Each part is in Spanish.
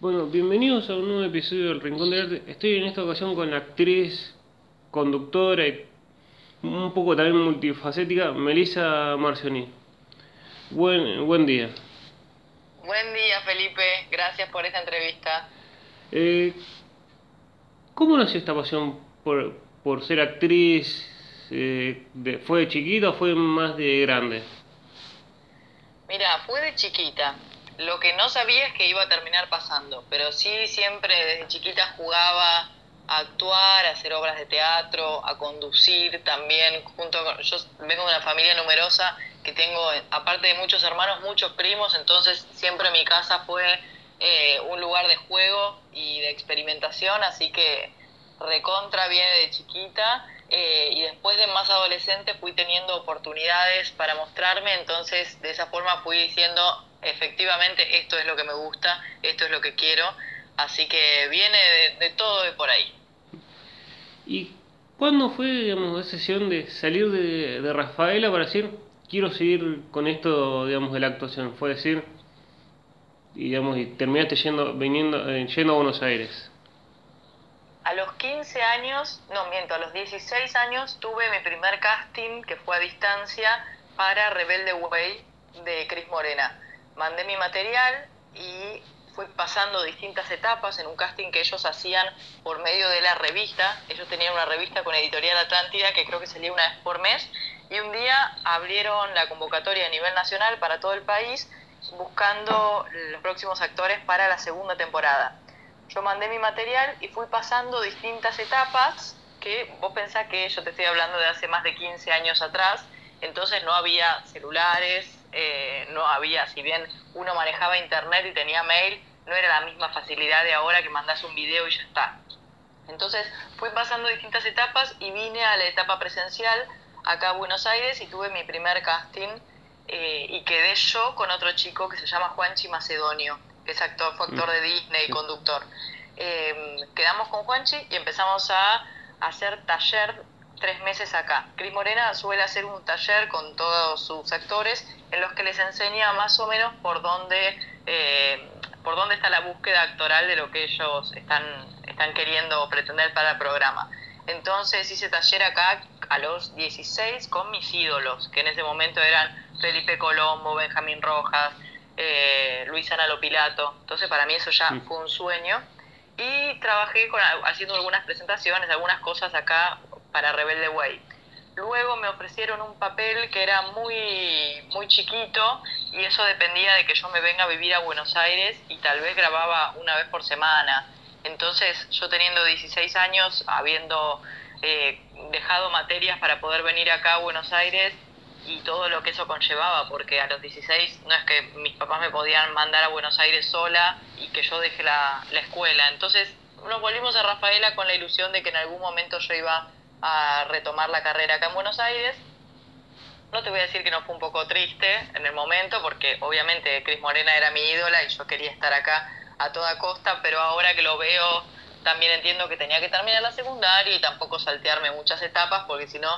Bueno, bienvenidos a un nuevo episodio del Rincón del Arte. Estoy en esta ocasión con la actriz, conductora y un poco también multifacética, Melissa Marcioni. Buen, buen día. Buen día, Felipe. Gracias por esta entrevista. Eh, ¿Cómo nació esta pasión por, por ser actriz? Eh, de- ¿Fue de chiquita o fue más de grande? Mira, fue de chiquita. Lo que no sabía es que iba a terminar pasando, pero sí siempre desde chiquita jugaba a actuar, a hacer obras de teatro, a conducir también. Junto con, yo vengo de una familia numerosa que tengo, aparte de muchos hermanos, muchos primos, entonces siempre mi casa fue eh, un lugar de juego y de experimentación, así que recontra viene de chiquita eh, y después de más adolescente fui teniendo oportunidades para mostrarme, entonces de esa forma fui diciendo efectivamente esto es lo que me gusta, esto es lo que quiero, así que viene de, de todo de por ahí. ¿Y cuándo fue, digamos, esa sesión de salir de, de Rafaela para decir, quiero seguir con esto, digamos, de la actuación? Fue decir, y, digamos, y terminaste yendo, viniendo, eh, yendo a Buenos Aires. A los 15 años, no miento, a los 16 años tuve mi primer casting que fue a distancia para Rebelde Way de Cris Morena. Mandé mi material y fui pasando distintas etapas en un casting que ellos hacían por medio de la revista. Ellos tenían una revista con Editorial Atlántida que creo que salía una vez por mes y un día abrieron la convocatoria a nivel nacional para todo el país buscando los próximos actores para la segunda temporada. Yo mandé mi material y fui pasando distintas etapas que vos pensás que yo te estoy hablando de hace más de 15 años atrás, entonces no había celulares, eh, no había, si bien uno manejaba internet y tenía mail, no era la misma facilidad de ahora que mandás un video y ya está. Entonces fui pasando distintas etapas y vine a la etapa presencial acá a Buenos Aires y tuve mi primer casting eh, y quedé yo con otro chico que se llama Juanchi Macedonio, que es actor, fue actor de Disney y conductor. Eh, quedamos con Juanchi y empezamos a hacer taller tres meses acá. Cris Morena suele hacer un taller con todos sus actores en los que les enseña más o menos por dónde, eh, por dónde está la búsqueda actoral de lo que ellos están, están queriendo pretender para el programa. Entonces hice taller acá a los 16 con mis ídolos, que en ese momento eran Felipe Colombo, Benjamín Rojas, eh, Luis Ana Lopilato. Entonces para mí eso ya Mm. fue un sueño. Y trabajé con, haciendo algunas presentaciones, algunas cosas acá para Rebelde Way. Luego me ofrecieron un papel que era muy, muy chiquito y eso dependía de que yo me venga a vivir a Buenos Aires y tal vez grababa una vez por semana. Entonces yo teniendo 16 años, habiendo eh, dejado materias para poder venir acá a Buenos Aires y todo lo que eso conllevaba, porque a los 16 no es que mis papás me podían mandar a Buenos Aires sola y que yo deje la, la escuela. Entonces nos volvimos a Rafaela con la ilusión de que en algún momento yo iba a retomar la carrera acá en Buenos Aires. No te voy a decir que no fue un poco triste en el momento, porque obviamente Cris Morena era mi ídola y yo quería estar acá a toda costa, pero ahora que lo veo también entiendo que tenía que terminar la secundaria y tampoco saltearme muchas etapas, porque si no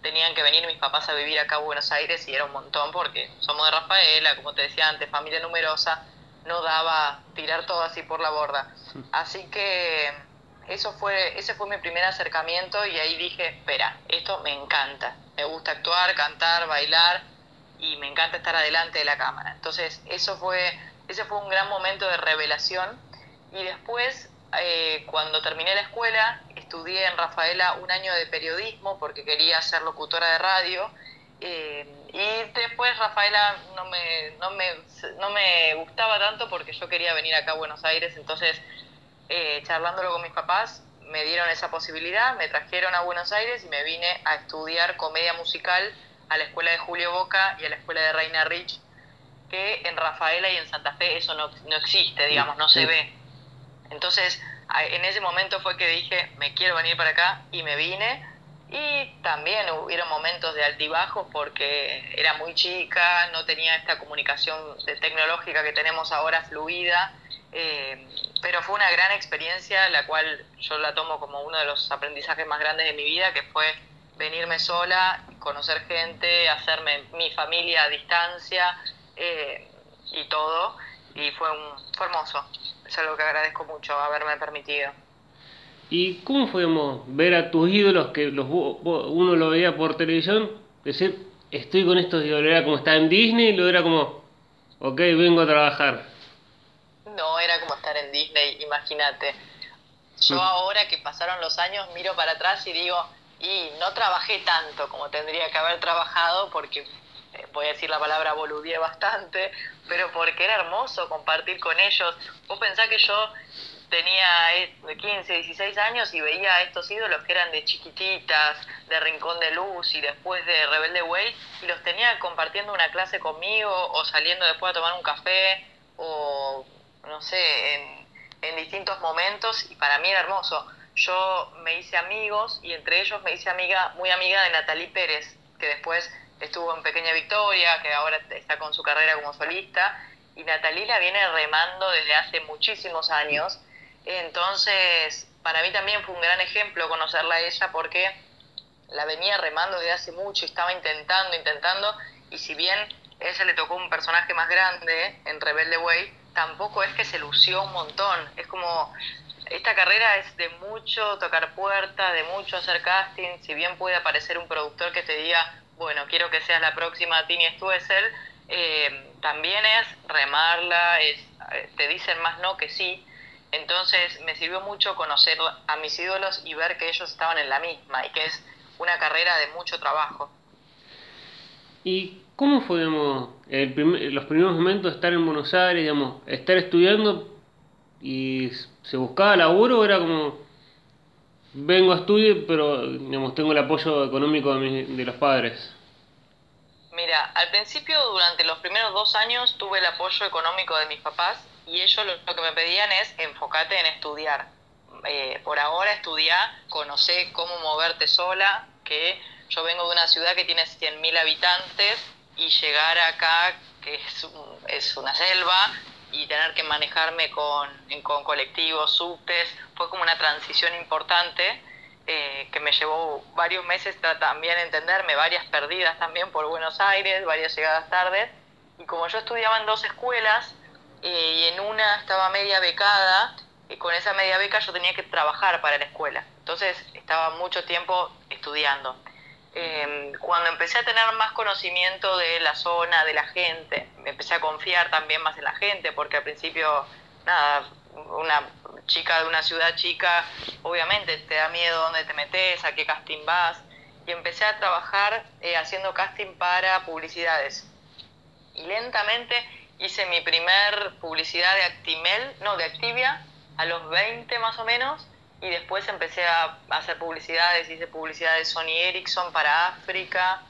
tenían que venir mis papás a vivir acá a Buenos Aires y era un montón, porque somos de Rafaela, como te decía antes, familia numerosa, no daba tirar todo así por la borda. Así que eso fue, ese fue mi primer acercamiento y ahí dije, espera, esto me encanta, me gusta actuar, cantar, bailar y me encanta estar adelante de la cámara. Entonces eso fue, ese fue un gran momento de revelación y después eh, cuando terminé la escuela estudié en Rafaela un año de periodismo porque quería ser locutora de radio eh, y después Rafaela no me, no, me, no me gustaba tanto porque yo quería venir acá a Buenos Aires, entonces eh, charlándolo con mis papás, me dieron esa posibilidad, me trajeron a Buenos Aires y me vine a estudiar comedia musical a la escuela de Julio Boca y a la escuela de Reina Rich, que en Rafaela y en Santa Fe eso no, no existe, digamos, no se ve. Entonces, en ese momento fue que dije, me quiero venir para acá y me vine. Y también hubieron momentos de altibajos porque era muy chica, no tenía esta comunicación tecnológica que tenemos ahora fluida. eh, pero fue una gran experiencia, la cual yo la tomo como uno de los aprendizajes más grandes de mi vida, que fue venirme sola, conocer gente, hacerme mi familia a distancia eh, y todo. Y fue, un, fue hermoso. Esa algo que agradezco mucho haberme permitido. ¿Y cómo fue ver a tus ídolos que los, uno lo veía por televisión? Decir, estoy con estos ídolos, era como estar en Disney y lo era como, ok, vengo a trabajar. No, era como estar en Disney, imagínate. Yo mm. ahora que pasaron los años miro para atrás y digo, y no trabajé tanto como tendría que haber trabajado porque, eh, voy a decir la palabra boludié bastante, pero porque era hermoso compartir con ellos. Vos pensás que yo tenía 15, eh, 16 años y veía a estos ídolos que eran de chiquititas, de Rincón de Luz y después de Rebelde Way, y los tenía compartiendo una clase conmigo o saliendo después a tomar un café o no sé, en, distintos momentos y para mí era hermoso yo me hice amigos y entre ellos me hice amiga, muy amiga de Natalie Pérez, que después estuvo en Pequeña Victoria, que ahora está con su carrera como solista, y Natalie la viene remando desde hace muchísimos años. Entonces, para mí también fue un gran ejemplo conocerla a ella porque la venía remando desde hace mucho y estaba intentando, intentando, y si bien ella le tocó un personaje más grande en Rebelde Way, tampoco es que se lució un montón. Es como esta carrera es de mucho tocar puertas, de mucho hacer casting, si bien puede aparecer un productor que te diga, bueno, quiero que seas la próxima Tini Stuessel, eh, también es remarla, es, eh, te dicen más no que sí, entonces me sirvió mucho conocer a mis ídolos y ver que ellos estaban en la misma y que es una carrera de mucho trabajo. ¿Y cómo fue los primeros momentos de estar en Buenos Aires, digamos, estar estudiando y se buscaba laburo, era como, vengo a estudiar, pero digamos, tengo el apoyo económico de, de los padres. Mira, al principio, durante los primeros dos años, tuve el apoyo económico de mis papás y ellos lo, que me pedían es enfocate en estudiar. Eh, por ahora estudiar, conocer cómo moverte sola, que yo vengo de una ciudad que tiene 100.000 habitantes y llegar acá, que es, es una selva, y tener que manejarme con, con colectivos, subtes, fue como una transición importante eh, que me llevó varios meses también entenderme, varias perdidas también por Buenos Aires, varias llegadas tardes. Y como yo estudiaba en dos escuelas eh, y en una estaba media becada, y con esa media beca yo tenía que trabajar para la escuela. Entonces estaba mucho tiempo estudiando. Em, cuando empecé a tener más conocimiento de la zona, de la gente, me empecé a confiar también más en la gente, porque al principio, nada, una chica de una ciudad chica, obviamente te da miedo dónde te metes, a qué casting vas, y empecé a trabajar eh, haciendo casting para publicidades. Y lentamente hice mi primer publicidad de Actimel, no, de Activia, a los 20 más o menos, y después empecé a hacer publicidades, hice publicidad de Sony Ericsson para África,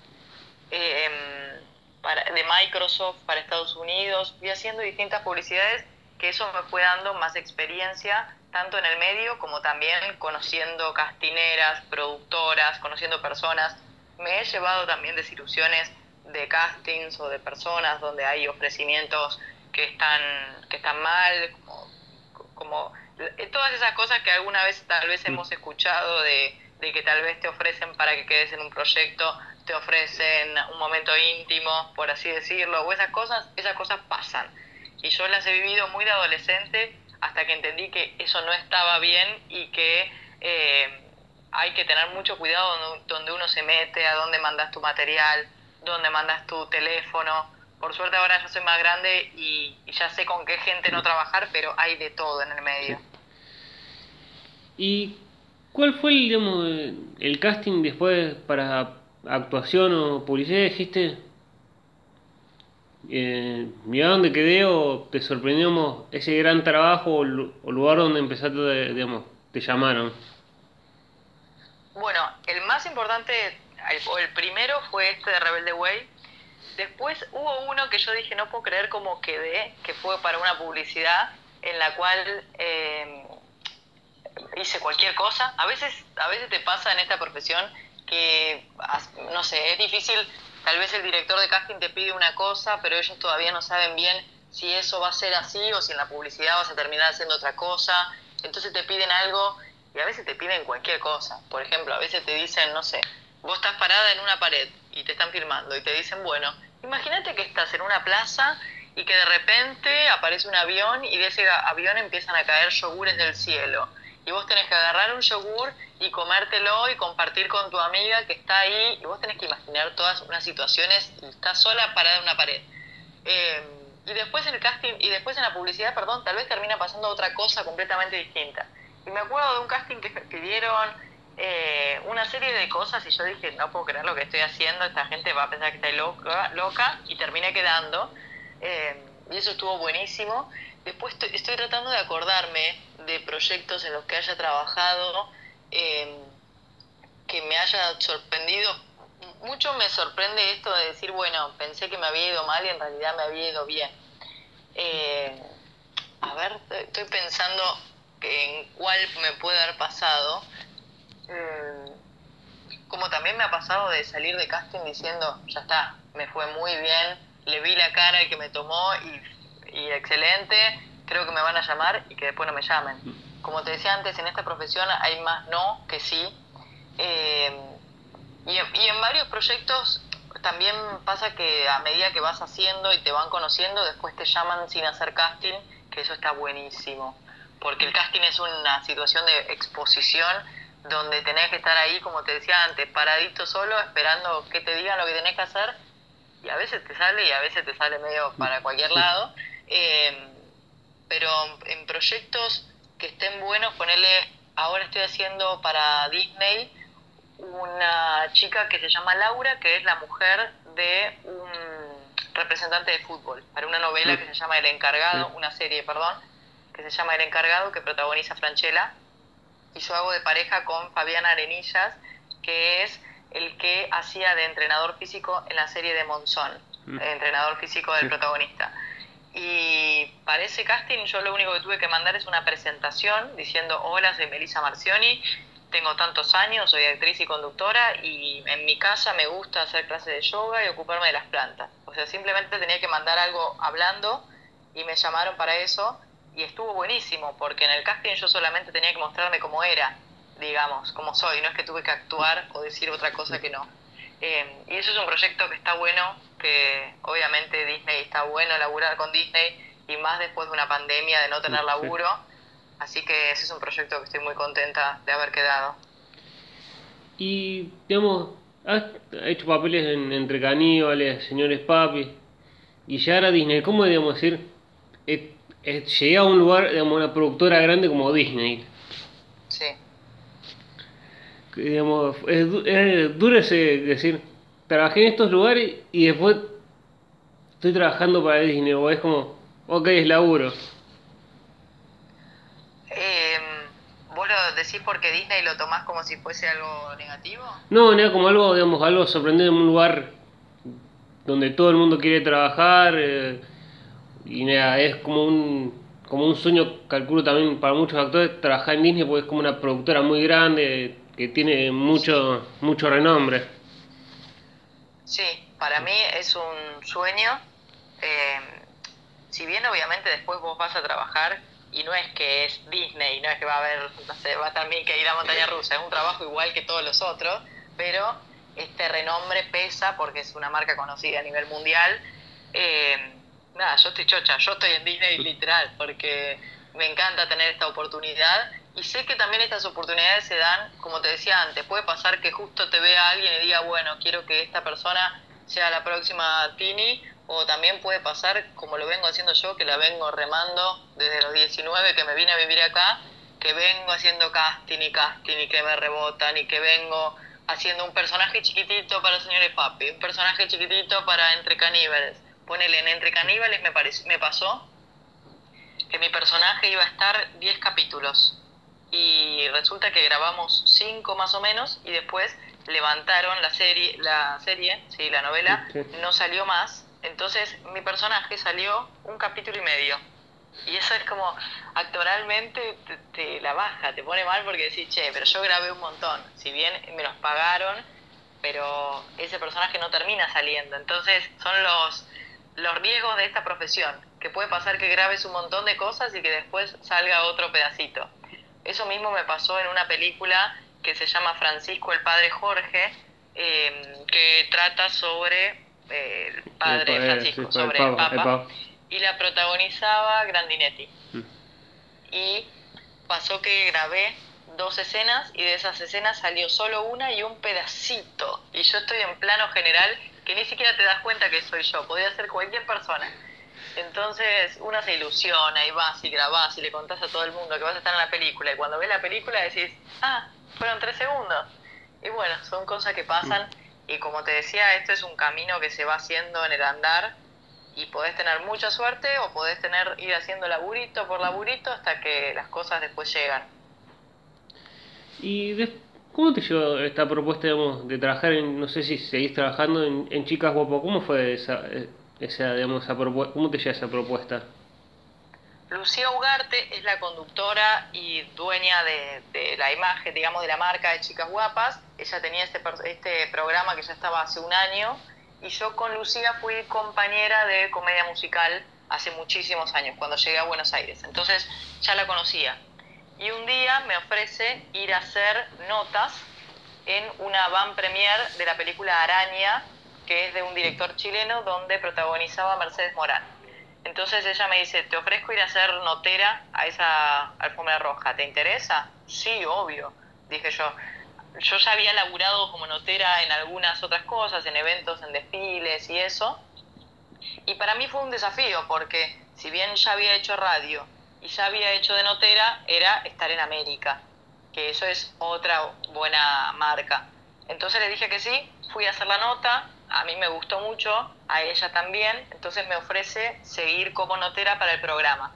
em, para, de Microsoft para Estados Unidos, fui haciendo distintas publicidades que eso me fue dando más experiencia, tanto en el medio como también conociendo castineras, productoras, conociendo personas. Me he llevado también desilusiones de castings o de personas donde hay ofrecimientos que están, que están mal, como, como eh, todas esas cosas que alguna vez tal vez hemos escuchado de, que tal vez te ofrecen para que quedes en un proyecto, te ofrecen un momento íntimo, por así decirlo, o esas cosas, esas cosas pasan. Y yo las he vivido muy de adolescente hasta que entendí que eso no estaba bien y que eh, hay que tener mucho cuidado donde, uno se mete, a dónde mandas tu material, dónde mandas tu teléfono. Por suerte ahora yo soy más grande y, y ya sé con qué gente no trabajar, pero hay de todo en el medio. ¿Y cuál fue el, digamos, el casting después para actuación o publicidad? ¿Dijiste? Eh, mira dónde quedé o te sorprendimos ese gran trabajo o, lugar donde empezaste, digamos, te llamaron? Bueno, el más importante, o el primero fue este de Rebelde Way. Después hubo uno que yo dije, no puedo creer cómo quedé, que fue para una publicidad en la cual eh, hice cualquier cosa. A veces, a veces te pasa en esta profesión que, no sé, es difícil, tal vez el director de casting te pide una cosa, pero ellos todavía no saben bien si eso va a ser así o si en la publicidad vas a terminar haciendo otra cosa. Entonces te piden algo y a veces te piden cualquier cosa. Por ejemplo, a veces te dicen, no sé, vos estás parada en una pared y te están filmando y te dicen, bueno, imagínate que estás en una plaza y que de repente aparece un avión y de ese avión empiezan a caer yogures del cielo. Y vos tenés que agarrar un yogur y comértelo y compartir con tu amiga que está ahí y vos tenés que imaginar todas unas situaciones y estás sola parada en una pared. Eh, y después en el casting, y después en la publicidad, perdón, tal vez termina pasando otra cosa completamente distinta. Y me acuerdo de un casting que me pidieron eh, una serie de cosas y yo dije, no puedo creer lo que estoy haciendo, esta gente va a pensar que estoy loca, y terminé quedando. Eh, y eso estuvo buenísimo. Después estoy, tratando de acordarme de proyectos en los que haya trabajado eh, que me haya sorprendido. Mucho me sorprende esto de decir, bueno, pensé que me había ido mal y en realidad me había ido bien. a ver, estoy pensando en cuál me puede haber pasado. Mm, como también me ha pasado de salir de casting diciendo, ya está, me fue muy bien, le vi la cara al que me tomó y, excelente, creo que me van a llamar y que después no me llamen. Como te decía antes, en esta profesión hay más no que sí. Eh, y, y en varios proyectos también pasa que a medida que vas haciendo y te van conociendo, después te llaman sin hacer casting, que eso está buenísimo. Porque el casting es una situación de exposición donde tenés que estar ahí, como te decía antes, paradito solo, esperando que te digan lo que tenés que hacer, y a veces te sale y a veces te sale medio para cualquier lado, eh, pero en proyectos que estén buenos, ponerle, ahora estoy haciendo para Disney una chica que se llama Laura, que es la mujer de un representante de fútbol, para una novela que se llama El Encargado, una serie, perdón, que se llama El Encargado, que protagoniza Franchella, y yo hago de pareja con Fabián Arenillas, que es el que hacía de entrenador físico en la serie de Monzón, mm. entrenador físico del protagonista. Y para ese casting yo lo único que tuve que mandar es una presentación diciendo, hola, soy Melissa Marcioni, tengo tantos años, soy actriz y conductora y en mi casa me gusta hacer clases de yoga y ocuparme de las plantas. O sea, simplemente tenía que mandar algo hablando y me llamaron para eso y estuvo buenísimo, porque en el casting yo solamente tenía que mostrarme cómo era, digamos, como soy, no es que tuve que actuar o decir otra cosa que no. Eh, y eso es un proyecto que está bueno, que obviamente Disney está bueno laburar con Disney y más después de una pandemia de no tener laburo, así que ese es un proyecto que estoy muy contenta de haber quedado. Y, digamos, has hecho papeles en, entre caníbales, señores papi, y ya era Disney, ¿cómo digamos decir? Llegué a un lugar, digamos, una productora grande como Disney. Sí. Digamos, es, duro ese decir, trabajé en estos lugares y después estoy trabajando para Disney, o es como, ok, es laburo. Eh, ¿Vos lo decís porque Disney lo tomás como si fuese algo negativo? No, no, como algo, digamos, algo sorprendente en un lugar donde todo el mundo quiere trabajar. Eh, y nada, es como un, como un sueño, calculo también para muchos actores, trabajar en Disney porque es como una productora muy grande que tiene mucho, mucho renombre. Sí, para mí es un sueño. Eh, si bien obviamente después vos vas a trabajar y no es que es Disney, no es que va a haber, no sé, va también que ir a montaña rusa, es un trabajo igual que todos los otros, pero este renombre pesa porque es una marca conocida a nivel mundial. Eh, nada, yo estoy chocha, yo estoy en Disney literal, porque me encanta tener esta oportunidad. Y sé que también estas oportunidades se dan, como te decía antes, puede pasar que justo te vea alguien y diga, bueno, quiero que esta persona sea la próxima Tini, o también puede pasar, como lo vengo haciendo yo, que la vengo remando desde los 19 que me vine a vivir acá, que vengo haciendo casting y casting y que me rebotan y que vengo haciendo un personaje chiquitito para señores papi, un personaje chiquitito para entre caníbales ponele en Entre Caníbales me, me pasó que mi personaje iba a estar 10 capítulos y resulta que grabamos 5 más o menos y después levantaron la serie, la serie, sí, la novela, no salió más, entonces mi personaje salió un capítulo y medio. Y eso es como, actoralmente te, la baja, te pone mal porque decís, che, pero yo grabé un montón, si bien me los pagaron, pero ese personaje no termina saliendo. Entonces son los, los riesgos de esta profesión, que puede pasar que grabes un montón de cosas y que después salga otro pedacito. Eso mismo me pasó en una película que se llama Francisco el Padre Jorge, em, que trata sobre eh, el padre Francisco, sobre el Papa. y la protagonizaba Grandinetti. Mm. Y pasó que grabé dos escenas y de esas escenas salió solo una y un pedacito. Y yo estoy en plano general que ni siquiera te das cuenta que soy yo, podría ser cualquier persona. Entonces uno se ilusiona y vas y grabás y le contás a todo el mundo que vas a estar en la película y cuando ves la película decís, ah, fueron tres segundos. Y bueno, son cosas que pasan y como te decía, esto es un camino que se va haciendo en el andar y podés tener mucha suerte o podés tener ir haciendo laburito por laburito hasta que las cosas después llegan. ¿Y de- cómo te llevó esta propuesta, de trabajar en, no sé si seguís trabajando en, en Chicas Guapo? ¿Cómo fue esa, eh, esa digamos, propuesta? ¿Cómo te llega esa propuesta? Lucía Ugarte es la conductora y dueña de, de la imagen, digamos, de la marca de Chicas Guapas. Ella tenía este, este programa que ya estaba hace un año y yo con Lucía fui compañera de comedia musical hace muchísimos años, cuando llegué a Buenos Aires. Entonces ya la conocía. Y un día me ofrece ir a hacer notas en una van premier de la película Araña, que es de un director chileno donde protagonizaba Mercedes Morán. Entonces ella me dice, te ofrezco ir a hacer notera a esa alfombra roja, ¿te interesa? Sí, obvio, dije yo. Yo ya había laburado como notera en algunas otras cosas, en eventos, en desfiles y eso. Y para mí fue un desafío, porque si bien ya había hecho radio y ya había hecho de notera, era estar en América, que eso es otra buena marca. Entonces le dije que sí, fui a hacer la nota, a mí me gustó mucho, a ella también, entonces me ofrece seguir como notera para el programa.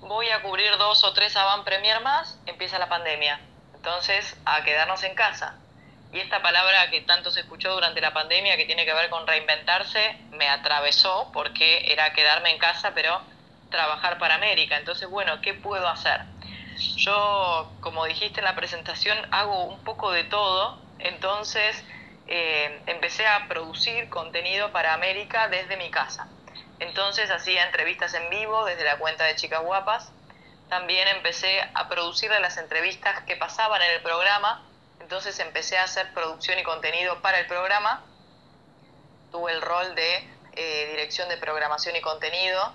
Voy a cubrir dos o tres avant premier más, empieza la pandemia. Entonces, a quedarnos en casa. Y esta palabra que tanto se escuchó durante la pandemia, que tiene que ver con reinventarse, me atravesó porque era quedarme en casa, pero trabajar para América. Entonces, bueno, ¿qué puedo hacer? Yo, como dijiste en la presentación, hago un poco de todo, entonces eh, empecé a producir contenido para América desde mi casa. Entonces hacía entrevistas en vivo desde la cuenta de Chicas Guapas. También empecé a producir las entrevistas que pasaban en el programa. Entonces empecé a hacer producción y contenido para el programa. Tuve el rol de eh, dirección de programación y contenido,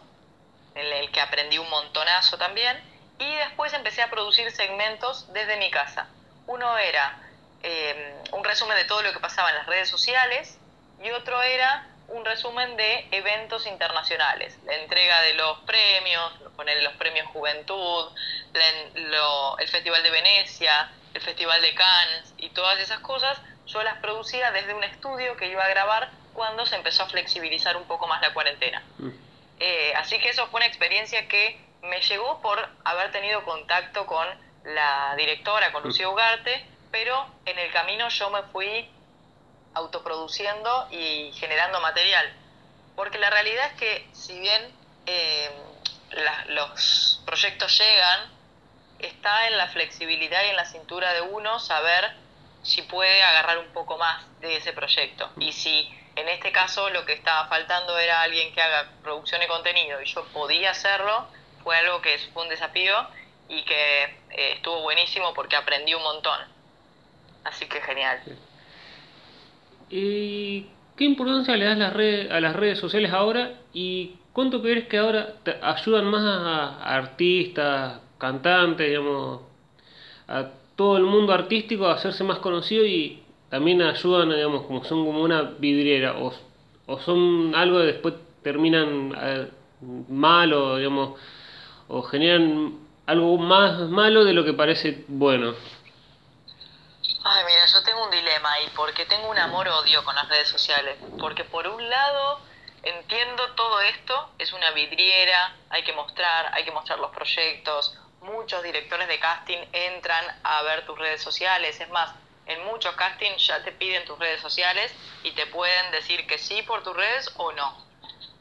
en el que aprendí un montonazo también. Y después empecé a producir segmentos desde mi casa. Uno era eh, un resumen de todo lo que pasaba en las redes sociales y otro era un resumen de eventos internacionales, la entrega de los premios, poner los premios Juventud, el Festival de Venecia, el Festival de Cannes y todas esas cosas, yo las producía desde un estudio que iba a grabar cuando se empezó a flexibilizar un poco más la cuarentena. Eh, así que eso fue una experiencia que me llegó por haber tenido contacto con la directora, con Lucía Ugarte, pero en el camino yo me fui autoproduciendo y generando material. Porque la realidad es que si bien eh, los proyectos llegan, está en la flexibilidad y en la cintura de uno saber si puede agarrar un poco más de ese proyecto. Y si en este caso lo que estaba faltando era alguien que haga producción y contenido y yo podía hacerlo, fue algo que fue un desafío y que eh, estuvo buenísimo porque aprendí un montón. Así que genial. ¿Y qué importancia le das las redes, a las redes sociales ahora? ¿Y cuánto crees que ahora te ayudan más a, a artistas, cantantes, digamos, a todo el mundo artístico a hacerse más conocido y también ayudan, digamos, como son como una vidriera o, o son algo que después terminan eh, mal o, digamos, o generan algo más malo de lo que parece bueno? Ay, mira, yo tengo un dilema ahí, porque tengo un amor-odio con las redes sociales. Porque por un lado entiendo todo esto, es una vidriera, hay que mostrar, hay que mostrar los proyectos. Muchos directores de casting entran a ver tus redes sociales. Es más, en muchos castings ya te piden tus redes sociales y te pueden decir que sí por tus redes o no.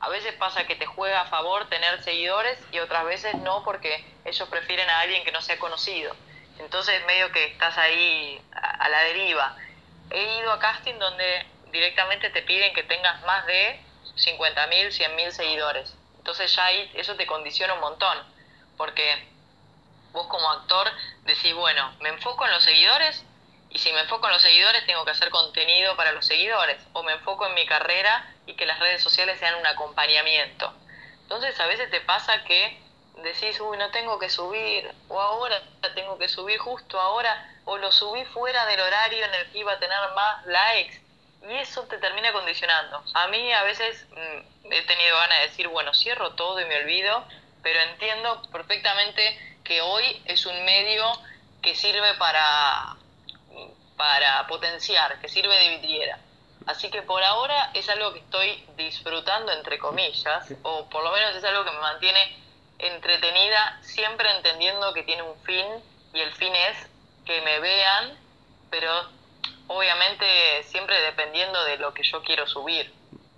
A veces pasa que te juega a favor tener seguidores y otras veces no porque ellos prefieren a alguien que no sea conocido. Entonces medio que estás ahí a, la deriva. He ido a casting donde directamente te piden que tengas más de 50.000, 100.000 seguidores. Entonces ya ahí eso te condiciona un montón, porque vos como actor decís, bueno, me enfoco en los seguidores y si me enfoco en los seguidores tengo que hacer contenido para los seguidores o me enfoco en mi carrera y que las redes sociales sean un acompañamiento. Entonces a veces te pasa que decís, uy, no tengo que subir, o ahora tengo que subir justo ahora, o lo subí fuera del horario en el que iba a tener más likes, y eso te termina condicionando. A mí a veces mm, he tenido ganas de decir, bueno, cierro todo y me olvido, pero entiendo perfectamente que hoy es un medio que sirve para, para potenciar, que sirve de vidriera. Así que por ahora es algo que estoy disfrutando, entre comillas, o por lo menos es algo que me mantiene entretenida, siempre entendiendo que tiene un fin y el fin es que me vean, pero obviamente siempre dependiendo de lo que yo quiero subir.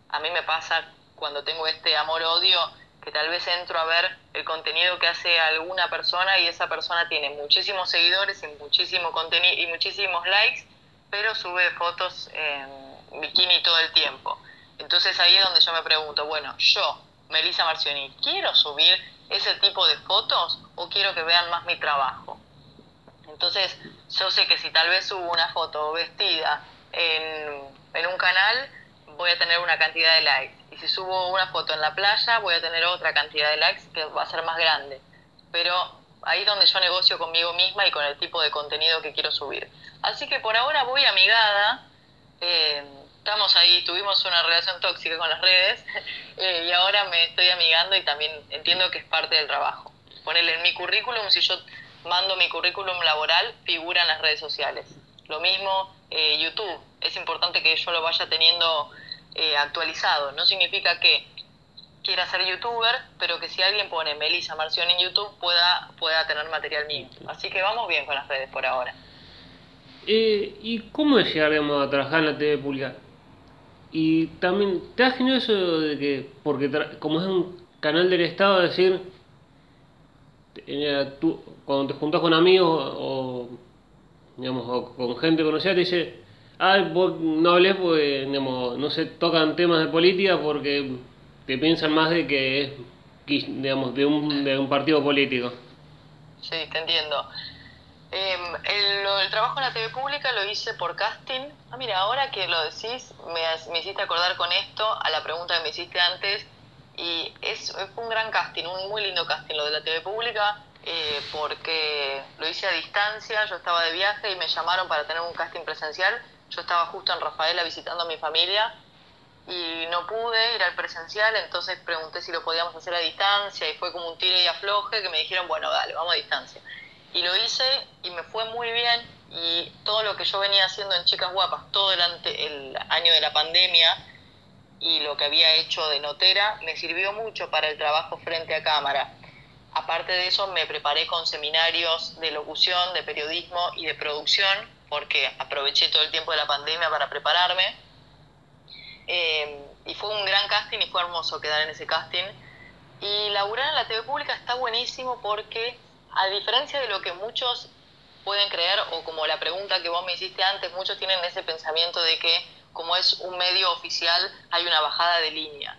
A mí me pasa cuando tengo este amor-odio que tal vez entro a ver el contenido que hace alguna persona y esa persona tiene muchísimos seguidores y muchísimo contenido y muchísimos likes, pero sube fotos en bikini todo el tiempo. Entonces ahí es donde yo me pregunto, bueno, yo, Melissa Marcioni, ¿quiero subir ese tipo de fotos o quiero que vean más mi trabajo? Entonces yo sé que si tal vez subo una foto vestida en, en un canal, voy a tener una cantidad de likes. Y si subo una foto en la playa, voy a tener otra cantidad de likes que va a ser más grande. Pero ahí es donde yo negocio conmigo misma y con el tipo de contenido que quiero subir. Así que por ahora voy amigada. Eh, estamos ahí, tuvimos una relación tóxica con las redes eh, y ahora me estoy amigando y también entiendo que es parte del trabajo. Ponerle en mi currículum, si yo mando mi currículum laboral, figura en las redes sociales. Lo mismo eh, YouTube, es importante que yo lo vaya teniendo eh, actualizado. No significa que quiera ser youtuber, pero que si alguien pone Melissa Marción en YouTube pueda, pueda tener material mío. Así que vamos bien con las redes por ahora. Eh, ¿Y cómo es llegar a trabajar en la TV pública? Y también, ¿te has generado eso de que, porque como es un canal del Estado, decir, tú, cuando te juntas con amigos o, digamos, o con gente conocida, te dice, ah, vos no hables porque, digamos, no se tocan temas de política porque te piensan más de que es, digamos, de un, de un partido político. Sí, te entiendo. Em, el, trabajo en la TV pública lo hice por casting. Ah, mira, ahora que lo decís, me, me hiciste acordar con esto a la pregunta que me hiciste antes. Y es, fue un gran casting, un muy lindo casting lo de la TV pública. Eh, porque lo hice a distancia, yo estaba de viaje y me llamaron para tener un casting presencial. Yo estaba justo en Rafaela visitando a mi familia y no pude ir al presencial, entonces pregunté si lo podíamos hacer a distancia y fue como un tire y afloje que me dijeron, bueno, dale, vamos a distancia. Y lo hice y me fue muy bien y todo lo que yo venía haciendo en Chicas Guapas todo el, el año de la pandemia y lo que había hecho de notera me sirvió mucho para el trabajo frente a cámara Aparte de eso, me preparé con seminarios de locución, de periodismo y de producción, porque aproveché todo el tiempo de la pandemia para prepararme. Eh, y fue un gran casting y fue hermoso quedar en ese casting. Y laburar en la TV pública está buenísimo porque, a diferencia de lo que muchos pueden creer, o como la pregunta que vos me hiciste antes, muchos tienen ese pensamiento de que como es un medio oficial hay una bajada de línea